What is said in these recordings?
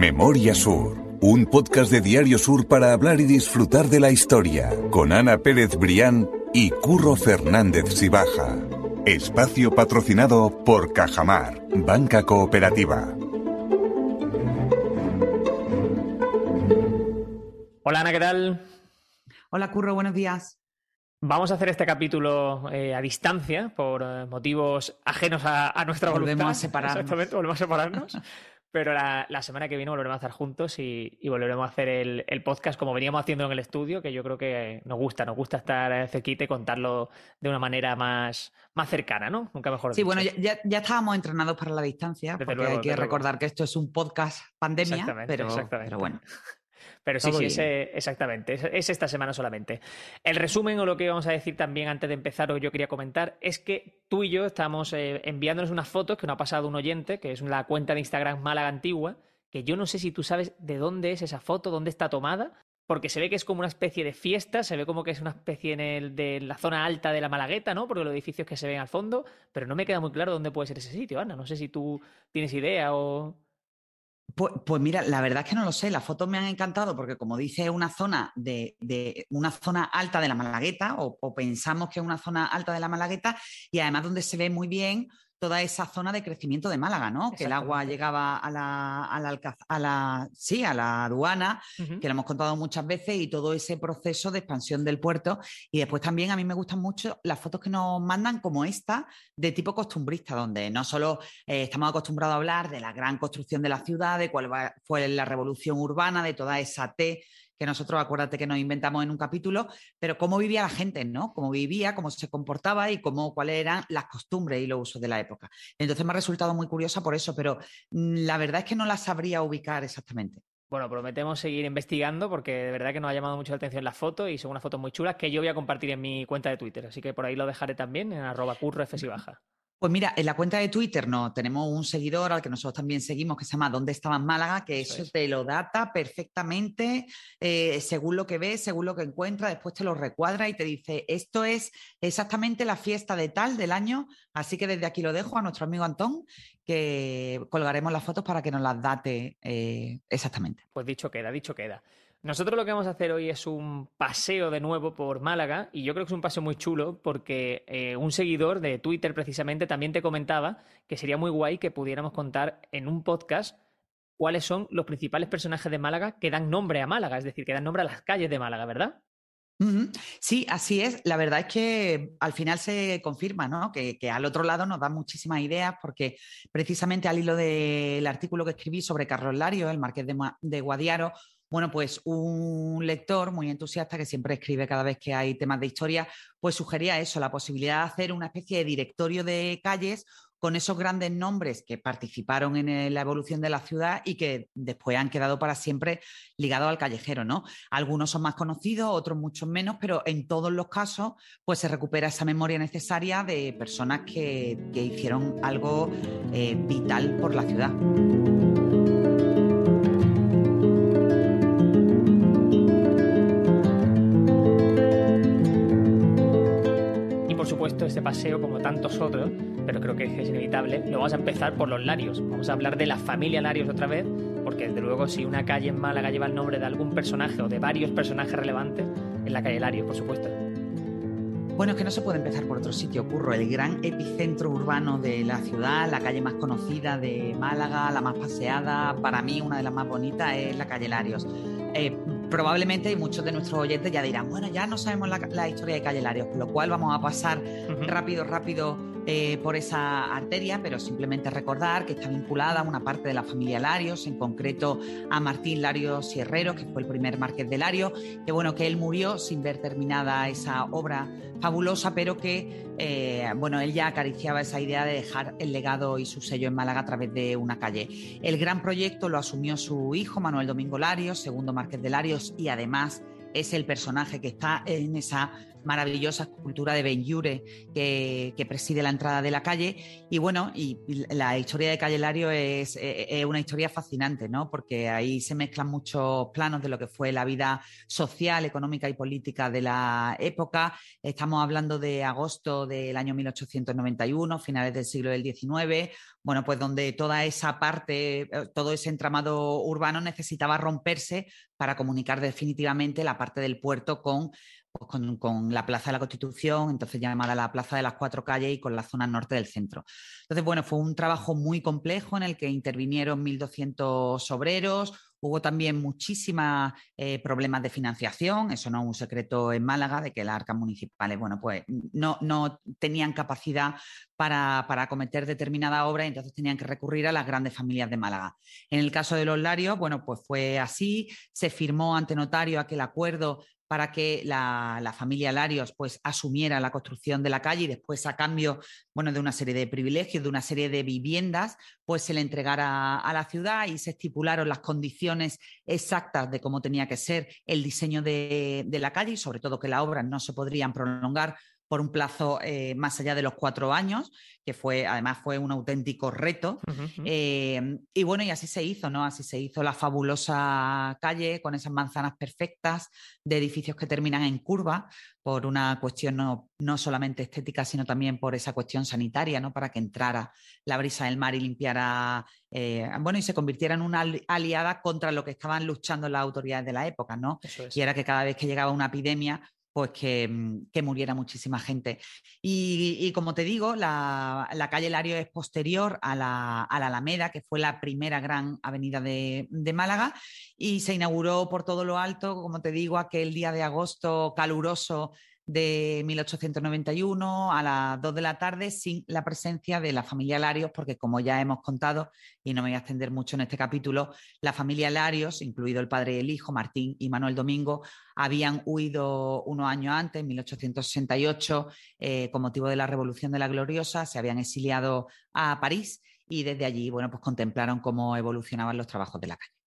Memoria Sur, un podcast de Diario Sur para hablar y disfrutar de la historia, con Ana Pérez Brián y Curro Fernández Sibaja. Espacio patrocinado por Cajamar, Banca Cooperativa. Hola Ana, ¿qué tal? Hola Curro, buenos días. Vamos a hacer este capítulo eh, a distancia por eh, motivos ajenos a, nuestra volvemos voluntad. A separarnos. Exactamente, volvemos a separarnos. Pero la, semana que viene volveremos a estar juntos y, volveremos a hacer el, podcast como veníamos haciendo en el estudio, que yo creo que nos gusta, nos gusta estar cerquita y contarlo de una manera más, más cercana, ¿no? Nunca mejor Sí, bueno, ya, ya, estábamos entrenados para la distancia, porque hay que recordar que esto es un podcast pandemia, pero, pero bueno. Pero sí, sí, exactamente. Es, esta semana solamente. El resumen o lo que vamos a decir también antes de empezar o yo quería comentar es que tú y yo estamos eh, enviándonos unas fotos que nos ha pasado un oyente, que es la cuenta de Instagram Málaga Antigua, que yo no sé si tú sabes de dónde es esa foto, dónde está tomada, porque se ve que es como una especie de fiesta, se ve como que es una especie en el, de la zona alta de la Malagueta, ¿no? Porque los edificios que se ven al fondo, pero no me queda muy claro dónde puede ser ese sitio, Ana. No sé si tú tienes idea o... Pues, pues, mira, la verdad es que no lo sé. Las fotos me han encantado porque, como dice, es una zona de, una zona alta de la Malagueta, o, pensamos que es una zona alta de la Malagueta, y además donde se ve muy bien toda esa zona de crecimiento de Málaga, ¿no? Que el agua llegaba a la, a la, a la sí, a la aduana, que lo hemos contado muchas veces, y todo ese proceso de expansión del puerto. Y después también a mí me gustan mucho las fotos que nos mandan como esta, de tipo costumbrista, donde no solo eh, estamos acostumbrados a hablar de la gran construcción de la ciudad, de cuál fue la revolución urbana, de toda esa T que nosotros, acuérdate que nos inventamos en un capítulo, pero cómo vivía la gente, ¿no? Cómo vivía, cómo se comportaba y cómo, cuáles eran las costumbres y los usos de la época. Entonces me ha resultado muy curiosa por eso, pero mm, la verdad es que no la sabría ubicar exactamente. Bueno, prometemos seguir investigando porque de verdad que nos ha llamado mucho la atención la foto y son unas fotos muy chulas que yo voy a compartir en mi cuenta de Twitter. Así que por ahí lo dejaré también en arroba curro baja. Pues mira, en la cuenta de Twitter no, tenemos un seguidor al que nosotros también seguimos que se llama ¿Dónde estaba en Málaga? Que eso, te lo data perfectamente eh, según lo que ves, según lo que encuentra, después te lo recuadra y te dice, esto es exactamente la fiesta de tal del año, así que desde aquí lo dejo a nuestro amigo Antón, que colgaremos las fotos para que nos las date eh, exactamente. Pues dicho queda, dicho queda. Nosotros lo que vamos a hacer hoy es un paseo de nuevo por Málaga y yo creo que es un paseo muy chulo porque eh, un seguidor de Twitter precisamente también te comentaba que sería muy guay que pudiéramos contar en un podcast cuáles son los principales personajes de Málaga que dan nombre a Málaga, es decir, que dan nombre a las calles de Málaga, ¿verdad? Sí, así es. La verdad es que al final se confirma, ¿no? Que, al otro lado nos da muchísimas ideas porque precisamente al hilo del artículo que escribí sobre Carlos Lario, el marqués de Guadiaro, bueno, pues un lector muy entusiasta que siempre escribe cada vez que hay temas de historia, pues sugería eso, la posibilidad de hacer una especie de directorio de calles con esos grandes nombres que participaron en la evolución de la ciudad y que después han quedado para siempre ligados al callejero, ¿no? Algunos son más conocidos, otros mucho menos, pero en todos los casos, pues se recupera esa memoria necesaria de personas que, hicieron algo eh, vital por la ciudad. Este paseo como tantos otros, pero creo que es inevitable, lo vamos a empezar por los Larios. Vamos a hablar de la familia Larios otra vez, porque desde luego si una calle en Málaga lleva el nombre de algún personaje o de varios personajes relevantes, es la calle Larios, por supuesto. Bueno, es que no se puede empezar por otro sitio, Curro. El gran epicentro urbano de la ciudad, la calle más conocida de Málaga, la más paseada, para mí una de las más bonitas es la calle Larios. Eh, probablemente muchos de nuestros oyentes ya dirán, bueno, ya no sabemos la, historia de Calle Larios, con lo cual vamos a pasar rápido, rápido eh, por esa arteria, pero simplemente recordar que está vinculada a una parte de la familia Larios, en concreto a Martín Larios Sierrero, que fue el primer marqués de Larios, que bueno, que él murió sin ver terminada esa obra fabulosa, pero que eh, bueno, él ya acariciaba esa idea de dejar el legado y su sello en Málaga a través de una calle. El gran proyecto lo asumió su hijo, Manuel Domingo Larios, segundo marqués de Larios, y además es el personaje que está en esa maravillosa escultura de Benjure que, preside la entrada de la calle. Y bueno, y la historia de Calle Lario es, es, una historia fascinante, ¿no? Porque ahí se mezclan muchos planos de lo que fue la vida social, económica y política de la época. Estamos hablando de agosto del año 1891, finales del siglo del XIX, bueno, pues donde toda esa parte, eh, todo ese entramado urbano necesitaba romperse para comunicar definitivamente la parte del puerto con pues con, la Plaza de la Constitución, entonces llamada la Plaza de las Cuatro Calles y con la zona norte del centro. Entonces, bueno, fue un trabajo muy complejo en el que intervinieron 1.200 obreros, hubo también muchísimos eh, problemas de financiación, eso no es un secreto en Málaga, de que las arcas municipales, bueno, pues no, no tenían capacidad para, para, acometer determinada obra y entonces tenían que recurrir a las grandes familias de Málaga. En el caso de los Larios, bueno, pues fue así, se firmó ante notario aquel acuerdo para que la, familia Larios pues, asumiera la construcción de la calle y después a cambio bueno, de una serie de privilegios, de una serie de viviendas, pues se le entregara a la ciudad y se estipularon las condiciones exactas de cómo tenía que ser el diseño de, de la calle y sobre todo que las obras no se podrían prolongar por un plazo eh, más allá de los cuatro años, que fue, además fue un auténtico reto. Eh, y bueno, y así se hizo, ¿no? Así se hizo la fabulosa calle con esas manzanas perfectas de edificios que terminan en curva, por una cuestión no, no solamente estética, sino también por esa cuestión sanitaria, ¿no? Para que entrara la brisa del mar y limpiara, eh, bueno, y se convirtiera en una aliada contra lo que estaban luchando las autoridades de la época, ¿no? Y era que cada vez que llegaba una epidemia, pues mm, que, muriera muchísima gente. Y, como te digo, la, calle Lario es posterior a la, Alameda, que fue la primera gran avenida de, de, Málaga, y se inauguró por todo lo alto, como te digo, aquel día de agosto caluroso de 1891 a las 2 de la tarde sin la presencia de la familia Larios, porque como ya hemos contado, y no me voy a extender mucho en este capítulo, la familia Larios, incluido el padre y el hijo, Martín y Manuel Domingo, habían huido unos años antes, en 1868, eh, con motivo de la Revolución de la Gloriosa, se habían exiliado a París y desde allí, bueno, pues contemplaron cómo evolucionaban los trabajos de la calle.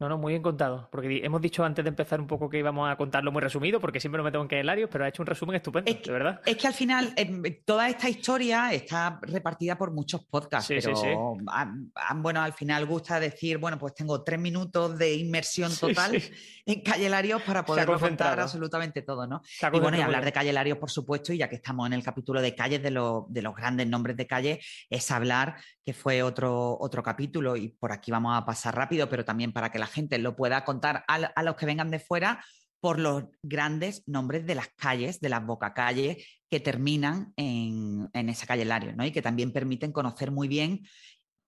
No, no, muy bien contado. Porque hemos dicho antes de empezar un poco que íbamos a contarlo muy resumido, porque siempre lo metemos en Calelarios, pero ha hecho un resumen estupendo, es de verdad. Es que al final em, toda esta historia está repartida por muchos podcasts, pero bueno, al final gusta decir, bueno, pues tengo tres minutos de inmersión total en Calelarios para poder contar absolutamente todo, ¿no? Y bueno, y hablar de Calelarios, por supuesto, y ya que estamos en el capítulo de calles, de, de los grandes nombres de calle, es hablar, que fue otro, otro capítulo, y por aquí vamos a pasar rápido, pero también para que la gente lo pueda contar a, los que vengan de fuera por los grandes nombres de las calles, de las bocacalles que terminan en, esa calle Lario, ¿no? Y que también permiten conocer muy bien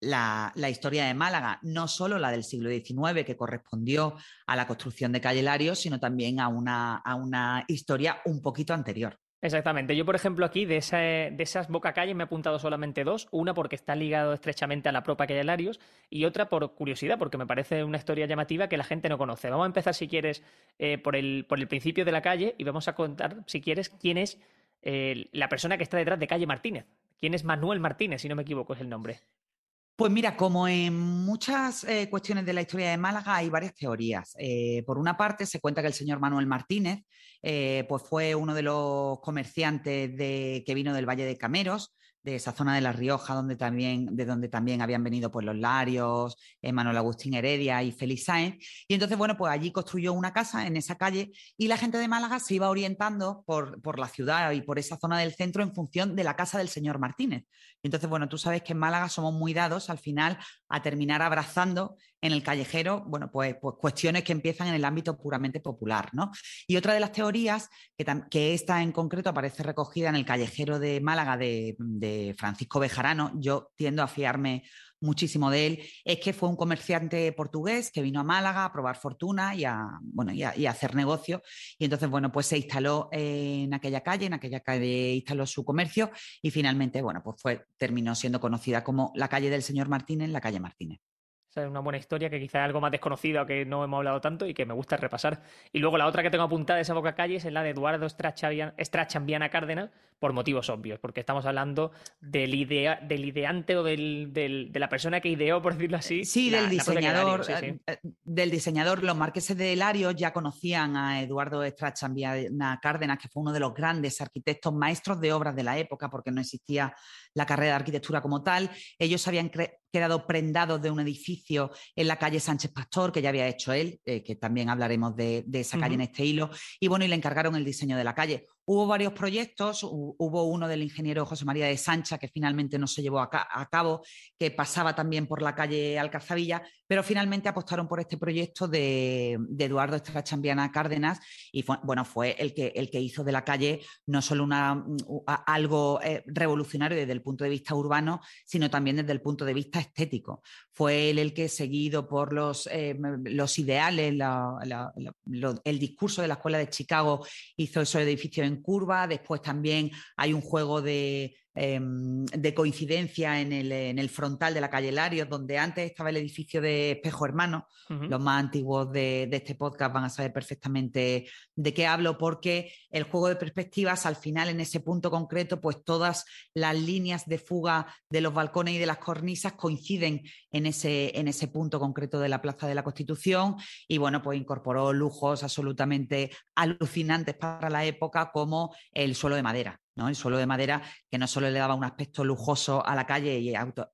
la, historia de Málaga, no solo la del siglo XIX, que correspondió a la construcción de Calle Lario, sino también a una, a una historia un poquito anterior. Exactamente. Yo, por ejemplo, aquí de, de esas bocacalles me he apuntado solamente dos. Una porque está ligado estrechamente a la propia calle Larios y otra por curiosidad, porque me parece una historia llamativa que la gente no conoce. Vamos a empezar, si quieres, eh, por, el, por el principio de la calle y vamos a contar, si quieres, quién es eh, la persona que está detrás de calle Martínez. ¿Quién es Manuel Martínez, si no me equivoco, es el nombre? Pues mira, como en muchas eh, cuestiones de la historia de Málaga hay varias teorías. Eh, por una parte, se cuenta que el señor Manuel Martínez eh, pues fue uno de los comerciantes que vino del Valle de Cameros, de esa zona de La Rioja, donde también, de donde también habían venido pues, los Larios, Manuel Agustín Heredia y Félix Sáenz. Y entonces, bueno, pues allí construyó una casa en esa calle y la gente de Málaga se iba orientando por, por la ciudad y por esa zona del centro en función de la casa del señor Martínez. Entonces, bueno, tú sabes que en Málaga somos muy dados al final a terminar abrazando en el callejero, bueno, pues, pues cuestiones que empiezan en el ámbito puramente popular, ¿no? Y otra de las teorías, que, que esta en concreto aparece recogida en el callejero de Málaga de, Francisco Bejarano, yo tiendo a fiarme muchísimo de él, es que fue un comerciante portugués que vino a Málaga a probar fortuna y a, bueno, y a, hacer negocio. Y entonces, bueno, pues se instaló en aquella calle, en aquella calle instaló su comercio y finalmente, bueno, pues fue, terminó siendo conocida como la calle del señor Martínez, la calle Martínez es una buena historia que quizá es algo más desconocido que no hemos hablado tanto y que me gusta repasar. Y luego la otra que tengo apuntada de esa boca calle es la de Eduardo Strachambiana Cárdenas, por motivos obvios, porque estamos hablando del, idea, del ideante o del, de la persona que ideó, por decirlo así. Sí, del diseñador. Eh, eh, del diseñador, los marqueses de Hilario ya conocían a Eduardo Strachanviana Cárdenas, que fue uno de los grandes arquitectos, maestros de obras de la época, porque no existía la carrera de arquitectura como tal. Ellos habían quedado prendados de un edificio en la calle Sánchez Pastor, que ya había hecho él, eh, que también hablaremos de, esa calle en este hilo, y bueno, y le encargaron el diseño de la calle. Hubo varios proyectos, hubo uno del ingeniero José María de Sancha, que finalmente no se llevó a, cabo, que pasaba también por la calle Alcazavilla, pero finalmente apostaron por este proyecto de, Eduardo Estrachambiana Cárdenas y bueno, fue el que, el que hizo de la calle no solo una, algo eh, revolucionario desde el punto de vista urbano, sino también desde el punto de vista estético. Fue él el que, seguido por los, eh, los ideales, el discurso de la Escuela de Chicago, hizo esos edificios en curva. Después también hay un juego de Em, de coincidencia en el, frontal de la calle Larios, donde antes estaba el edificio de Espejo Hermano. Los más antiguos de, este podcast van a saber perfectamente de qué hablo, porque el juego de perspectivas, al final, en ese punto concreto, pues todas las líneas de fuga de los balcones y de las cornisas coinciden en ese, en ese punto concreto de la Plaza de la Constitución. Y bueno, pues incorporó lujos absolutamente alucinantes para la época, como el suelo de madera. El suelo de madera que no solo le daba un aspecto lujoso a la calle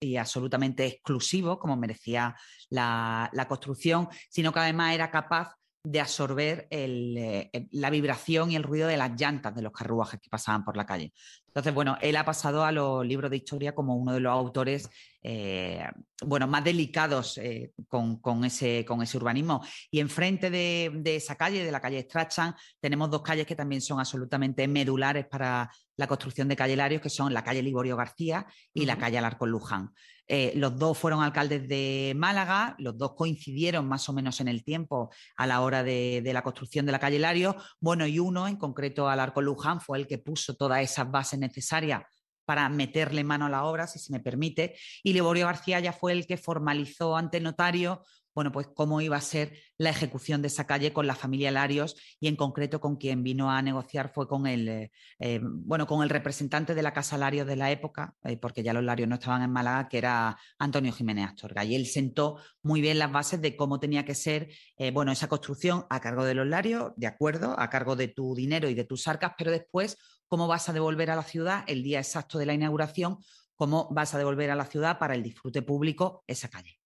y, absolutamente exclusivo, como merecía la, construcción, sino que además era capaz de absorber eh, la vibración y el ruido de las llantas de los carruajes que pasaban por la calle. Entonces, bueno, él ha pasado a los libros de historia como uno de los autores eh, bueno, más delicados eh, con, ese, con ese urbanismo. Y enfrente de, de esa calle, de la calle Strachan, tenemos dos calles que también son absolutamente medulares para la construcción de calle Larios, que son la calle Liborio García y la calle Alarcón Luján. Eh, los dos fueron alcaldes de Málaga, los dos coincidieron más o menos en el tiempo a la hora de, la construcción de la calle Larios. Bueno, y uno, en concreto Alarcón Luján, fue el que puso todas esas bases necesarias para meterle mano a la obra, si se me permite, y Liborio García ya fue el que formalizó ante notario bueno, pues cómo iba a ser la ejecución de esa calle con la familia Larios y en concreto con quien vino a negociar fue con el, eh, eh, bueno, con el representante de la Casa Larios de la época, eh, porque ya los Larios no estaban en Málaga, que era Antonio Jiménez Astorga. Y él sentó muy bien las bases de cómo tenía que ser, bueno, esa construcción a cargo de los Larios, de acuerdo, a cargo de tu dinero y de tus arcas, pero después cómo vas a devolver a la ciudad el día exacto de la inauguración, cómo vas a devolver a la ciudad para el disfrute público esa calle.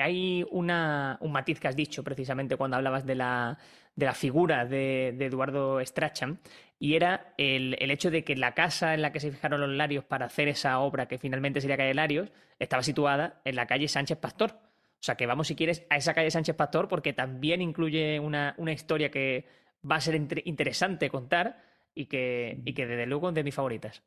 Hay una, un matiz que has dicho precisamente cuando hablabas de la, de la figura de, Eduardo Strachan, y era el, hecho de que la casa en la que se fijaron los Larios para hacer esa obra que finalmente sería calle Larios estaba situada en la calle Sánchez Pastor. O sea que vamos, si quieres, a esa calle Sánchez Pastor porque también incluye una, historia que va a ser interesante contar y que, y que desde luego es de mis favoritas.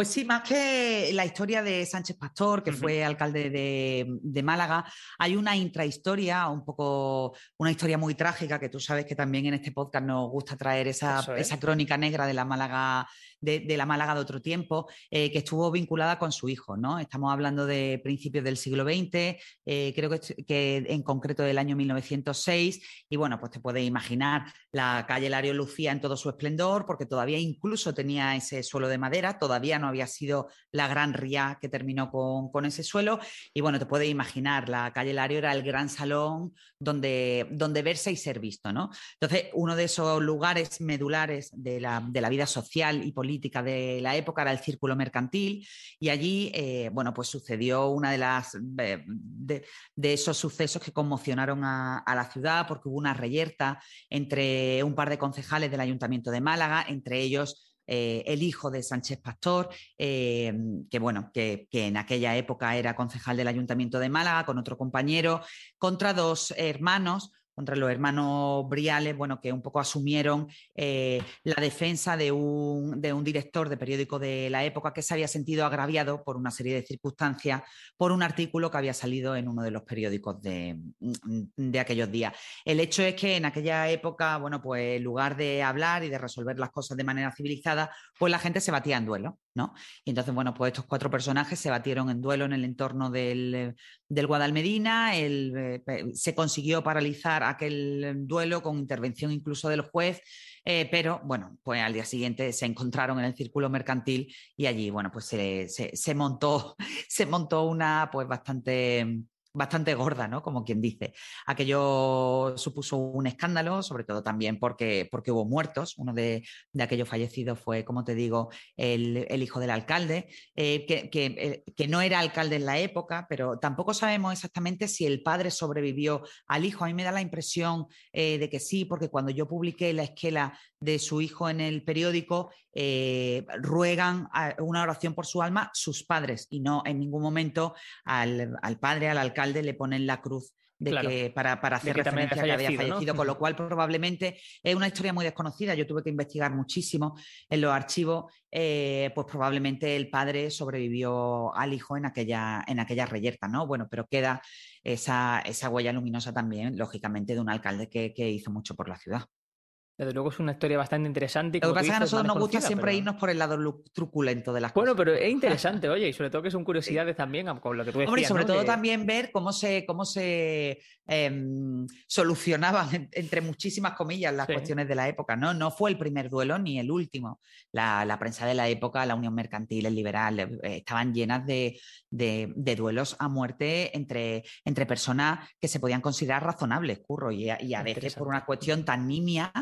Pues sí, más que la historia de Sánchez Pastor, que fue alcalde de, Málaga, hay una intrahistoria, un poco una historia muy trágica, que tú sabes que también en este podcast nos gusta traer esa, esa crónica negra de la Málaga de, la Málaga de otro tiempo, eh, que estuvo vinculada con su hijo. ¿no? Estamos hablando de principios del siglo XX, eh, creo que, en concreto del año 1906, y bueno, pues te puedes imaginar la calle Lario Lucía en todo su esplendor, porque todavía incluso tenía ese suelo de madera, todavía no había sido la gran ría que terminó con, con ese suelo, y bueno, te puedes imaginar, la calle Lario era el gran salón donde, donde verse y ser visto. ¿no? Entonces, uno de esos lugares medulares de la, de la vida social y política, política de la época era el círculo mercantil y allí, eh, bueno, pues sucedió una de las eh, de, esos sucesos que conmocionaron a, la ciudad porque hubo una reyerta entre un par de concejales del Ayuntamiento de Málaga, entre ellos eh, el hijo de Sánchez Pastor, que bueno, que, en aquella época era concejal del Ayuntamiento de Málaga, con otro compañero, contra dos hermanos, contra los hermanos Briales, bueno, que un poco asumieron eh, la defensa de un, de un, director de periódico de la época que se había sentido agraviado por una serie de circunstancias por un artículo que había salido en uno de los periódicos de, de aquellos días. El hecho es que en aquella época, bueno, pues en lugar de hablar y de resolver las cosas de manera civilizada, pues la gente se batía en duelo. ¿no? Y entonces, bueno, pues estos cuatro personajes se batieron en duelo en el entorno del, del Guadalmedina, eh, se consiguió paralizar aquel duelo con intervención incluso del juez, eh, pero bueno, pues al día siguiente se encontraron en el círculo mercantil y allí, bueno, pues se, montó, se montó una pues bastante bastante gorda, ¿no? Como quien dice. Aquello supuso un escándalo, sobre todo también porque, porque hubo muertos. Uno de, aquellos fallecidos fue, como te digo, el, hijo del alcalde, eh, eh, que, no era alcalde en la época, pero tampoco sabemos exactamente si el padre sobrevivió al hijo. A mí me da la impresión eh, de que sí, porque cuando yo publiqué la esquela de su hijo en el periódico, ruegan una oración por su alma sus padres y no en ningún momento al, al padre, al alcalde le ponen la cruz de que, para, hacer referencia a que había fallecido, con lo cual probablemente es una historia muy desconocida. Yo tuve que investigar muchísimo en los archivos, eh, pues probablemente el padre sobrevivió al hijo en aquella, en aquella reyerta, ¿no? Bueno, pero queda esa, esa huella luminosa también, lógicamente, de un alcalde que hizo mucho por la ciudad. Desde luego es una historia bastante interesante. Lo que pasa es que a nosotros nos gusta siempre irnos por el lado truculento de las bueno, cosas. Bueno, pero es interesante, oye, y sobre todo que son curiosidades también con lo que tú decías. Hombre, y sobre todo también ver cómo se, cómo se em, solucionaban, entre muchísimas comillas, las cuestiones de la época. ¿no? no fue el primer duelo ni el último. La, prensa de la época, la Unión Mercantil, el Liberal, eh, estaban llenas de, duelos a muerte entre, entre personas que se podían considerar razonables, curro, y y a veces por una cuestión tan nimia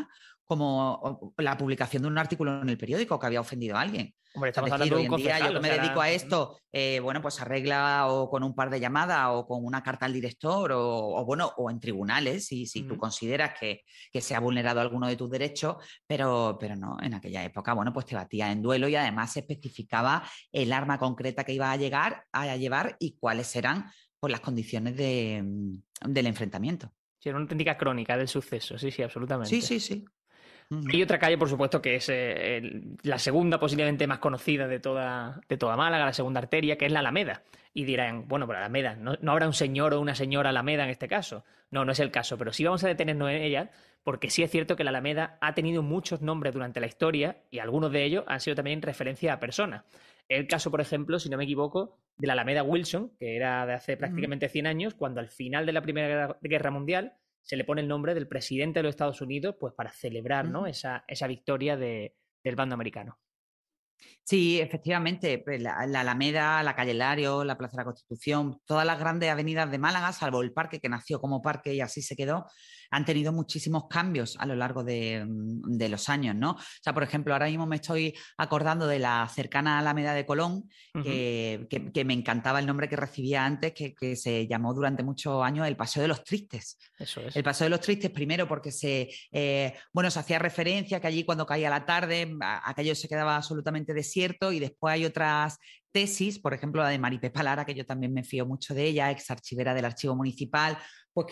como la publicación de un artículo en el periódico que había ofendido a alguien. Hombre, estamos hablando de un día yo que me dedico a esto, eh, bueno, pues arregla o con un par de llamadas o con una carta al director o, bueno, o en tribunales, si, si tú consideras que, se ha vulnerado alguno de tus derechos, pero, pero no, en aquella época, bueno, pues te batía en duelo y además se especificaba el arma concreta que iba a llegar a llevar y cuáles eran pues, las condiciones de, mm, del enfrentamiento. Sí, era una auténtica crónica del suceso, sí, sí, absolutamente. Sí, sí, sí. Hay otra calle, por supuesto, que es eh, la segunda posiblemente más conocida de toda, de toda Málaga, la segunda arteria, que es la Alameda. Y dirán, bueno, pero Alameda, no, no, habrá un señor o una señora Alameda en este caso. No, no es el caso, pero sí vamos a detenernos en ella, porque sí es cierto que la Alameda ha tenido muchos nombres durante la historia y algunos de ellos han sido también referencia a personas. El caso, por ejemplo, si no me equivoco, de la Alameda Wilson, que era de hace prácticamente 100 años, cuando al final de la Primera Guerra Mundial se le pone el nombre del presidente de los Estados Unidos, pues para celebrar ¿no? esa, esa victoria de, del bando americano. Sí, efectivamente, pues, la, Alameda, la Calle Lario, la Plaza de la Constitución, todas las grandes avenidas de Málaga, salvo el parque que nació como parque y así se quedó, han tenido muchísimos cambios a lo largo de, mm, los años, ¿no? O sea, por ejemplo, ahora mismo me estoy acordando de la cercana Alameda de Colón, que, me encantaba el nombre que recibía antes, que, se llamó durante muchos años el Paseo de los Tristes. Eso es. El Paseo de los Tristes, primero porque se, eh, bueno, se hacía referencia que allí cuando caía la tarde, aquello se quedaba absolutamente desierto y después hay otras tesis, por ejemplo la de Maripé Palara, que yo también me fío mucho de ella, ex archivera del Archivo Municipal, pues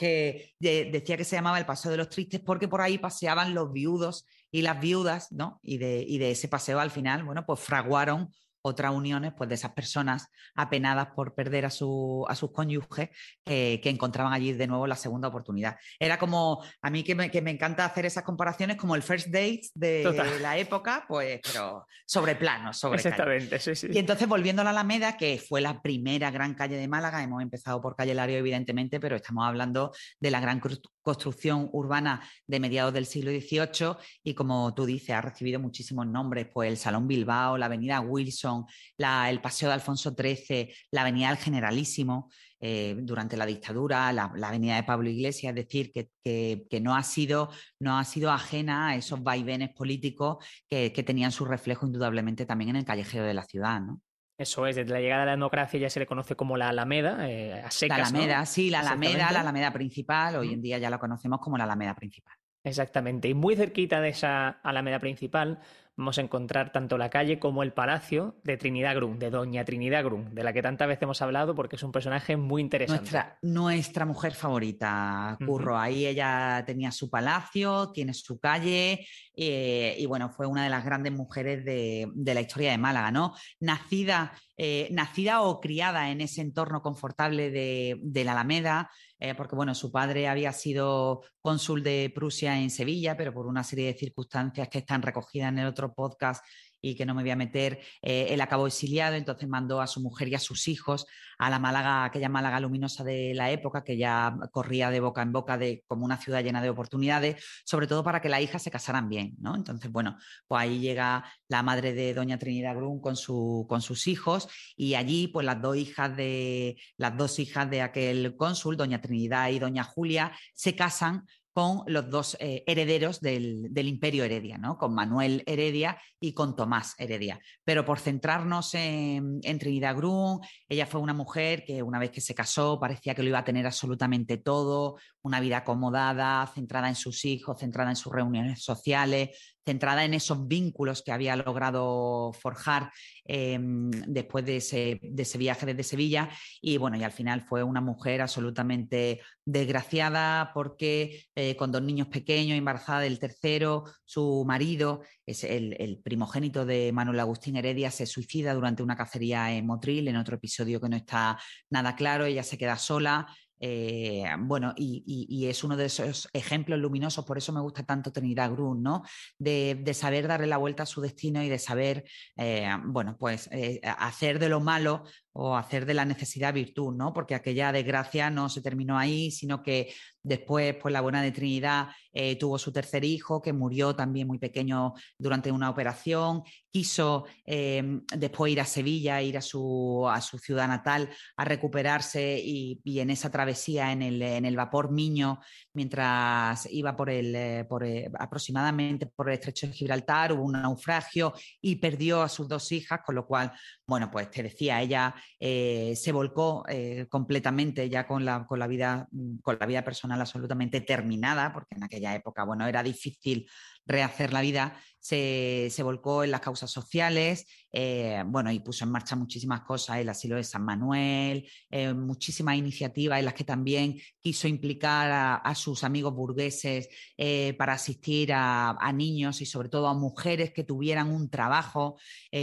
decía que se llamaba el Paseo de los Tristes porque por ahí paseaban los viudos y las viudas, ¿no? Y de, y de ese paseo al final, bueno, pues fraguaron otras uniones pues, de esas personas apenadas por perder a, su, a sus cónyuges que encontraban allí de nuevo la segunda oportunidad. Era como, a mí que me, que me encanta hacer esas comparaciones como el first date de la época, pues, pero sobre plano, sobre Exactamente, sí, sí. Y entonces volviendo a la Alameda, que fue la primera gran calle de Málaga, hemos empezado por Calle Lario, evidentemente, pero estamos hablando de la gran construcción urbana de mediados del siglo XVIII y como tú dices, ha recibido muchísimos nombres, pues el Salón Bilbao, la Avenida Wilson, el Paseo de Alfonso XIII, la Avenida del Generalísimo eh, durante la dictadura, la, Avenida de Pablo Iglesias, es decir, que, no, ha sido, no ha sido ajena a esos vaivenes políticos que, tenían su reflejo indudablemente también en el callejero de la ciudad. ¿no? Eso es, desde la llegada de la democracia ya se le conoce como la Alameda, eh, a secas, La Alameda, sí, la Alameda, la Alameda principal, hoy en día ya la conocemos como la Alameda principal. Exactamente, y muy cerquita de esa Alameda principal vamos a encontrar tanto la calle como el palacio de Trinidad Grun, de Doña Trinidad Grun, de la que tantas veces hemos hablado porque es un personaje muy interesante. Nuestra, nuestra mujer favorita, Curro. Ahí ella tenía su palacio, tiene su calle eh, y bueno, fue una de las grandes mujeres de, la historia de Málaga, ¿no? Nacida, eh, nacida o criada en ese entorno confortable de, de la Alameda, eh, porque bueno, su padre había sido cónsul de Prusia en Sevilla, pero por una serie de circunstancias que están recogidas en el otro podcast y que no me voy a meter. Eh, él acabó exiliado, entonces mandó a su mujer y a sus hijos a la Málaga, aquella Málaga luminosa de la época, que ya corría de boca en boca de, como una ciudad llena de oportunidades, sobre todo para que las hijas se casaran bien, ¿no? Entonces, bueno, pues ahí llega la madre de doña Trinidad Grun con, su, con sus hijos y allí, pues las dos hijas de las dos hijas de aquel cónsul, doña Trinidad y doña Julia, se casan con los dos eh, herederos del, imperio Heredia, ¿no? con Manuel Heredia y con Tomás Heredia. Pero por centrarnos en, Trinidad Grun, ella fue una mujer que una vez que se casó parecía que lo iba a tener absolutamente todo, una vida acomodada, centrada en sus hijos, centrada en sus reuniones sociales, centrada en esos vínculos que había logrado forjar em, después de ese, viaje desde Sevilla. Y bueno, y al final fue una mujer absolutamente desgraciada porque eh, con dos niños pequeños, embarazada del tercero, su marido, es el, primogénito de Manuel Agustín Heredia, se suicida durante una cacería en Motril, en otro episodio que no está nada claro, ella se queda sola. Eh, bueno, y, es uno de esos ejemplos luminosos, por eso me gusta tanto Trinidad Grun, ¿no? De, saber darle la vuelta a su destino y de saber, eh, bueno, pues eh, hacer de lo malo o hacer de la necesidad virtud, ¿no? Porque aquella desgracia no se terminó ahí, sino que después, pues la buena de Trinidad eh, tuvo su tercer hijo, que murió también muy pequeño durante una operación, quiso eh, después ir a Sevilla, ir a su, a su ciudad natal a recuperarse y, en esa travesía en el, en el, vapor Miño, mientras iba por el, eh, por, aproximadamente por el estrecho de Gibraltar, hubo un naufragio y perdió a sus dos hijas, con lo cual, bueno, pues te decía, ella eh, se volcó eh, completamente ya con la, con, la vida, mm, con la vida personal absolutamente terminada, porque en aquella época, bueno, era difícil rehacer la vida, se, volcó en las causas sociales, eh, bueno, y puso en marcha muchísimas cosas, el asilo de San Manuel, eh, muchísimas iniciativas en las que también quiso implicar a, sus amigos burgueses eh, para asistir a, niños y sobre todo a mujeres que tuvieran un trabajo.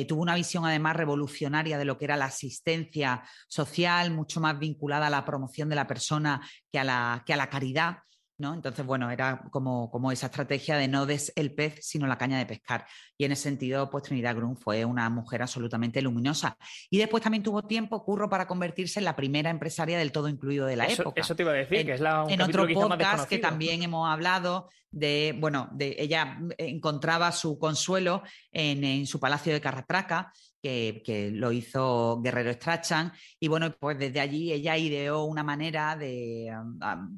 tuvo una visión además revolucionaria de lo que era la asistencia social, mucho más vinculada a la promoción de la persona que a la, que a la caridad. Entonces, bueno, era como, como, esa estrategia de no des el pez, sino la caña de pescar. Y en ese sentido, pues Trinidad Grun fue una mujer absolutamente luminosa. Y después también tuvo tiempo, curro, para convertirse en la primera empresaria del todo incluido de la época. Eso te iba a decir, que es la En otro podcast que también hemos hablado de, bueno, de ella encontraba su consuelo en, en su palacio de Carratraca que, lo hizo Guerrero Strachan. Y bueno, pues desde allí ella ideó una manera de,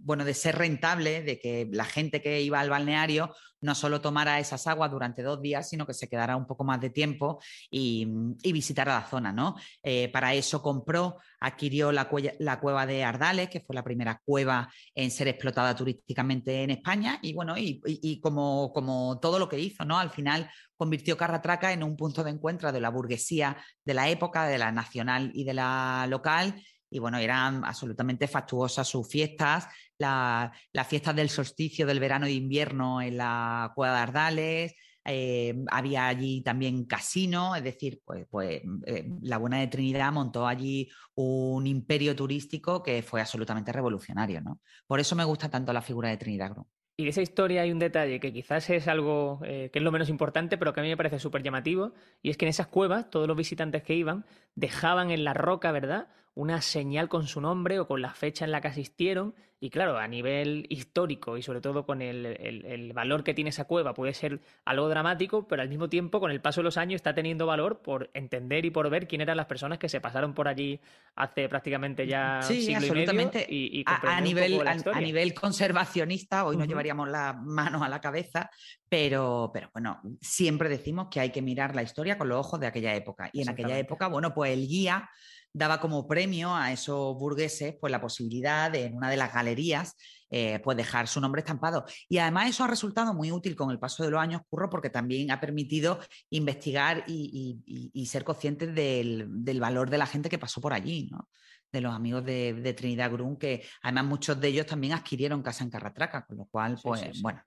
bueno, de ser rentable, de que la gente que iba al balneario no solo tomara esas aguas durante dos días, sino que se quedara un poco más de tiempo y, visitara la zona. ¿no? Eh, para eso compró, adquirió la, cueva de Ardales, que fue la primera cueva en ser explotada turísticamente en España, y bueno, y, como, como todo lo que hizo, ¿no? Al final convirtió Carratraca en un punto de encuentro de la burguesía de la época, de la nacional y de la local, y bueno, eran absolutamente fastuosas sus fiestas, las fiestas del solsticio del verano e invierno en la Cueva de Ardales, eh, había allí también casino, es decir, pues, pues eh, la Buena de Trinidad montó allí un imperio turístico que fue absolutamente revolucionario, ¿no? Por eso me gusta tanto la figura de Trinidad Grum. Y de esa historia hay un detalle que quizás es algo eh, que es lo menos importante, pero que a mí me parece súper llamativo, y es que en esas cuevas todos los visitantes que iban dejaban en la roca, ¿verdad?, una señal con su nombre o con la fecha en la que asistieron. Y claro, a nivel histórico y sobre todo con el, valor que tiene esa cueva puede ser algo dramático, pero al mismo tiempo con el paso de los años está teniendo valor por entender y por ver quién eran las personas que se pasaron por allí hace prácticamente ya sí, absolutamente. y a, nivel, a, nivel conservacionista, hoy nos llevaríamos la mano a la cabeza, pero, pero bueno, siempre decimos que hay que mirar la historia con los ojos de aquella época. Y en aquella época, bueno, pues el guía daba como premio a esos burgueses pues la posibilidad de en una de las galerías eh, pues dejar su nombre estampado. Y además eso ha resultado muy útil con el paso de los años, Curro, porque también ha permitido investigar y, ser conscientes del, valor de la gente que pasó por allí, ¿no? de los amigos de, Trinidad Grun, que además muchos de ellos también adquirieron casa en Carratraca, con lo cual, pues bueno,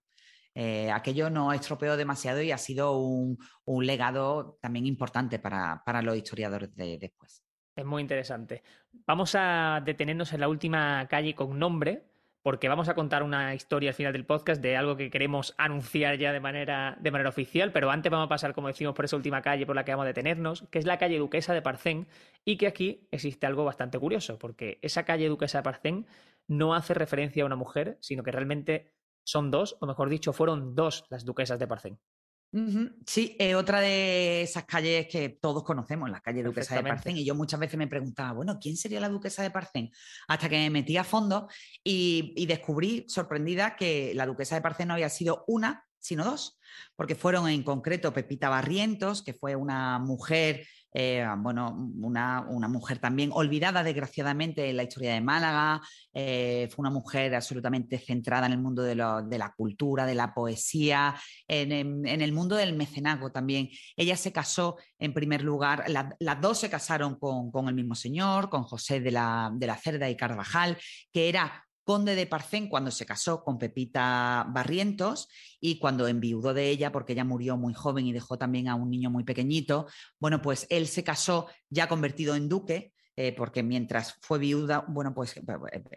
eh, aquello no estropeó demasiado y ha sido un, legado también importante para, para los historiadores de después. Es muy interesante. Vamos a detenernos en la última calle con nombre, porque vamos a contar una historia al final del podcast de algo que queremos anunciar ya de manera, de manera oficial, pero antes vamos a pasar, como decimos, por esa última calle por la que vamos a detenernos, que es la calle Duquesa de Parcén, y que aquí existe algo bastante curioso, porque esa calle Duquesa de Parcén no hace referencia a una mujer, sino que realmente son dos, o mejor dicho, fueron dos las duquesas de Parcén. Sí, es otra de esas calles que todos conocemos, la calle Duquesa de Parcén. Y yo muchas veces me preguntaba, bueno, ¿quién sería la Duquesa de Parcén? Hasta que me metí a fondo y, descubrí, sorprendida, que la Duquesa de Parcén no había sido una, sino dos, porque fueron en concreto Pepita Barrientos, que fue una mujer eh, bueno, una, mujer también olvidada desgraciadamente en la historia de Málaga, eh, fue una mujer absolutamente centrada en el mundo de, la cultura, de la poesía, en, el mundo del mecenazgo también. Ella se casó en primer lugar, las dos se casaron con, el mismo señor, con José de la, de la Cerda y Carvajal, que era conde de Parcén cuando se casó con Pepita Barrientos y cuando enviudó de ella, porque ella murió muy joven y dejó también a un niño muy pequeñito, bueno, pues él se casó ya convertido en duque. Eh, porque mientras fue viuda, bueno, pues eh,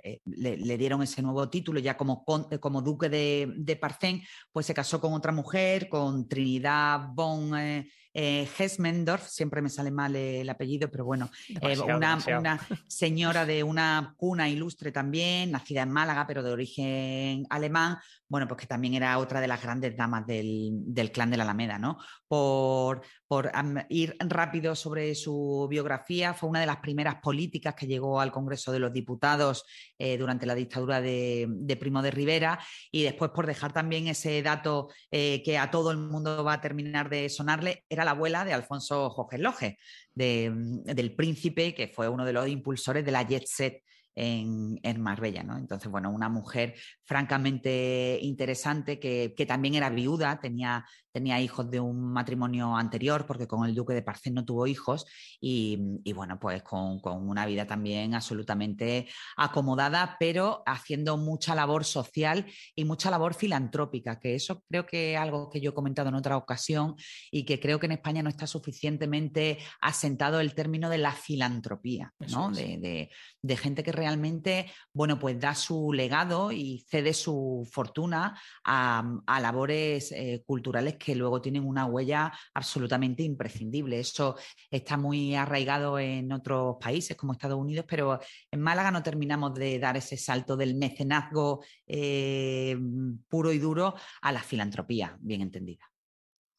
eh, le, dieron ese nuevo título ya como, como duque de, de, Parcén, pues se casó con otra mujer, con Trinidad eh, Hesmendorf, siempre me sale mal el apellido, pero bueno, eh, una, señora de una cuna ilustre también, nacida en Málaga, pero de origen alemán, bueno, pues que también era otra de las grandes damas del, clan de la Alameda, ¿no? Por, por ir rápido sobre su biografía, fue una de las primeras políticas que llegó al Congreso de los Diputados eh, durante la dictadura de, Primo de Rivera y después por dejar también ese dato que a todo el mundo va a terminar de sonarle, era la abuela de Alfonso Hohenlohe, del príncipe que fue uno de los impulsores de la jet set en, Marbella, ¿no? Entonces, bueno, una mujer francamente interesante que, también era viuda, tenía, tenía, hijos de un matrimonio anterior, porque con el duque de Parcén no tuvo hijos, y, bueno, pues con, una vida también absolutamente acomodada, pero haciendo mucha labor social y mucha labor filantrópica, que eso creo que es algo que yo he comentado en otra ocasión y que creo que en España no está suficientemente asentado el término de la filantropía, ¿no? De, de gente que realmente, bueno, pues da su legado y cede su fortuna a, labores eh, culturales que luego tienen una huella absolutamente imprescindible. Eso está muy arraigado en otros países como Estados Unidos, pero en Málaga no terminamos de dar ese salto del mecenazgo eh, puro y duro a la filantropía, bien entendida.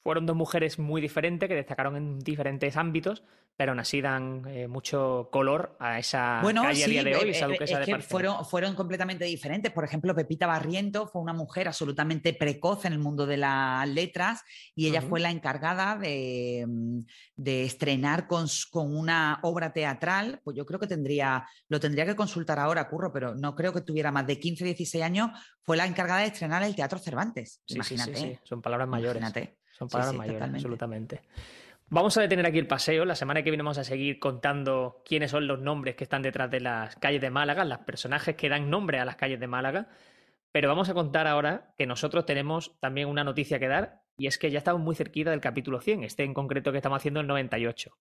Fueron dos mujeres muy diferentes que destacaron en diferentes ámbitos, pero aún así dan eh, mucho color a esa calle a día de hoy, esa eh, duquesa es que fueron, fueron completamente diferentes. Por ejemplo, Pepita Barriento fue una mujer absolutamente precoz en el mundo de las letras y ella fue la encargada de, estrenar con, con, una obra teatral. Pues yo creo que tendría, lo tendría que consultar ahora, Curro, pero no creo que tuviera más de 15, 16 años. Fue la encargada de estrenar el Teatro Cervantes. Imagínate. Son palabras mayores. Imagínate. Son palabras mayores, absolutamente. Vamos a detener aquí el paseo. La semana que viene vamos a seguir contando quiénes son los nombres que están detrás de las calles de Málaga, los personajes que dan nombre a las calles de Málaga. Pero vamos a contar ahora que nosotros tenemos también una noticia que dar y es que ya estamos muy cerquita del capítulo 100, este en concreto que estamos haciendo el 98.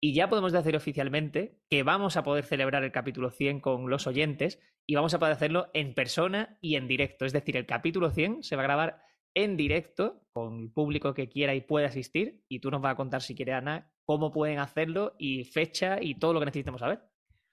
Y ya podemos decir oficialmente que vamos a poder celebrar el capítulo 100 con los oyentes y vamos a poder hacerlo en persona y en directo. Es decir, el capítulo 100 se va a grabar en directo con el público que quiera y pueda asistir. Y tú nos vas a contar, si quieres, Ana, cómo pueden hacerlo y fecha y todo lo que necesitemos saber.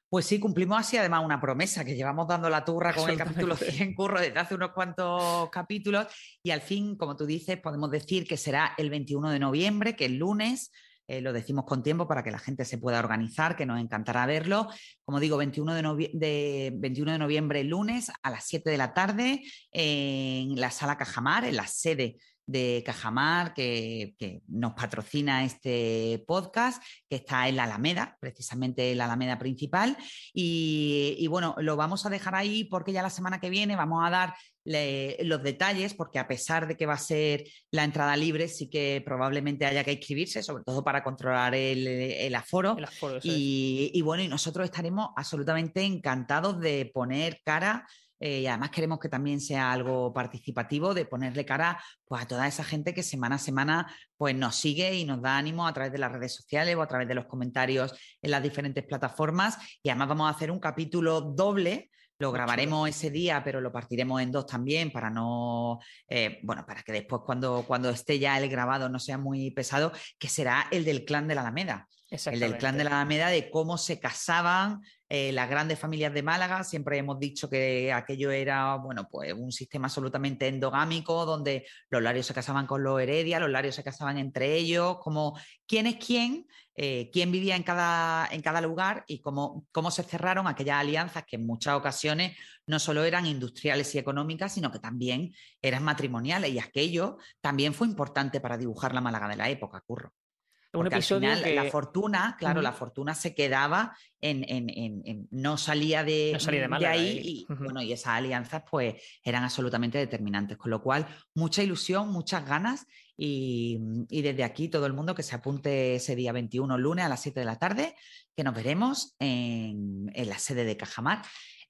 Pues sí, cumplimos así además una promesa que llevamos dando la turra con el capítulo 100 curro desde hace unos cuantos capítulos y al fin, como tú dices, podemos decir que será el 21 de noviembre, que es lunes, eh, lo decimos con tiempo para que la gente se pueda organizar, que nos encantará verlo. Como digo, 21 de, 21 de noviembre, lunes, a las 7 de la tarde, en la sala Cajamar, en la sede de Cajamar, que, nos patrocina este podcast, que está en la Alameda, precisamente en la Alameda principal. Y, bueno, lo vamos a dejar ahí porque ya la semana que viene vamos a dar los detalles, porque a pesar de que va a ser la entrada libre, sí que probablemente haya que inscribirse, sobre todo para controlar el, aforo. y, bueno, y nosotros estaremos absolutamente encantados de poner cara. Eh, y además queremos que también sea algo participativo, de ponerle cara pues, a toda esa gente que semana a semana pues, nos sigue y nos da ánimo a través de las redes sociales o a través de los comentarios en las diferentes plataformas. Y además vamos a hacer un capítulo doble Lo grabaremos ese día, pero lo partiremos en dos también para no, eh, bueno, para que después cuando, cuando esté ya el grabado no sea muy pesado, que será el del clan de la Alameda. El del clan de la Alameda, de cómo se casaban eh, las grandes familias de Málaga. Siempre hemos dicho que aquello era, bueno, pues un sistema absolutamente endogámico, donde los larios se casaban con los Heredia, los larios se casaban entre ellos, como quién es quién, eh, quién vivía en cada, en cada lugar y cómo, cómo se cerraron aquellas alianzas que en muchas ocasiones no solo eran industriales y económicas, sino que también eran matrimoniales. Y aquello también fue importante para dibujar la Málaga de la época, Curro un episodio al final, la fortuna, claro, la fortuna se quedaba en, en, no salía de, de, ahí, y, bueno, y esas alianzas pues eran absolutamente determinantes, con lo cual mucha ilusión, muchas ganas y, desde aquí todo el mundo que se apunte ese día 21 lunes a las 7 de la tarde, que nos veremos en, la sede de Cajamar,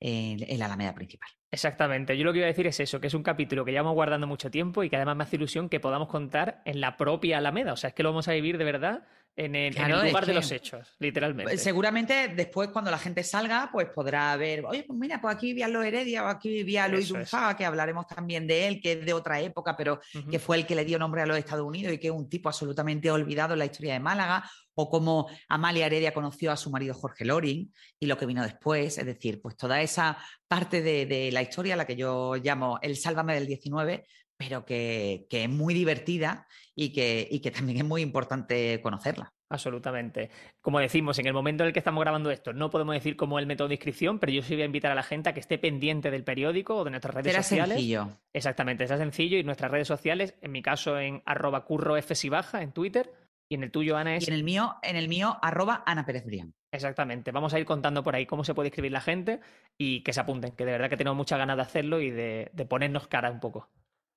en la Alameda principal. Exactamente. Yo lo que iba a decir es eso, que es un capítulo que llevamos guardando mucho tiempo y que además me hace ilusión que podamos contar en la propia Alameda. O sea, es que lo vamos a vivir de verdad en el, lugar de los hechos, literalmente. Seguramente después cuando la gente salga, pues podrá ver, oye, pues mira, pues aquí vivía los Heredia o aquí vivía Luis Dunfa, que hablaremos también de él, que es de otra época, pero que fue el que le dio nombre a los Estados Unidos y que es un tipo absolutamente olvidado en la historia de Málaga, o como Amalia Heredia conoció a su marido Jorge Loring y lo que vino después, es decir, pues toda esa parte de, la historia, la que yo llamo el Sálvame del 19, pero que, es muy divertida y que, y que también es muy importante conocerla. Absolutamente. Como decimos, en el momento en el que estamos grabando esto, no podemos decir cómo es el método de inscripción, pero yo sí voy a invitar a la gente a que esté pendiente del periódico o de nuestras redes Será sociales. sencillo. Exactamente, sea sencillo. Y nuestras redes sociales, en mi caso en arroba curro baja en Twitter, y en el tuyo, Ana, es. Y en el mío, en el mío, arroba Ana Pérez Brián. Exactamente. Vamos a ir contando por ahí cómo se puede escribir la gente y que se apunten, que de verdad que tenemos muchas ganas de hacerlo y de, ponernos cara un poco.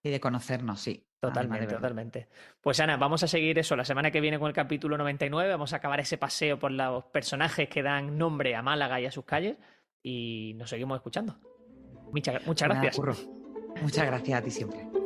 Y de conocernos, sí. Totalmente, totalmente. Pues Ana, vamos a seguir eso la semana que viene con el capítulo 99. Vamos a acabar ese paseo por los personajes que dan nombre a Málaga y a sus calles y nos seguimos escuchando. Muchas, muchas gracias. Muchas gracias a ti siempre.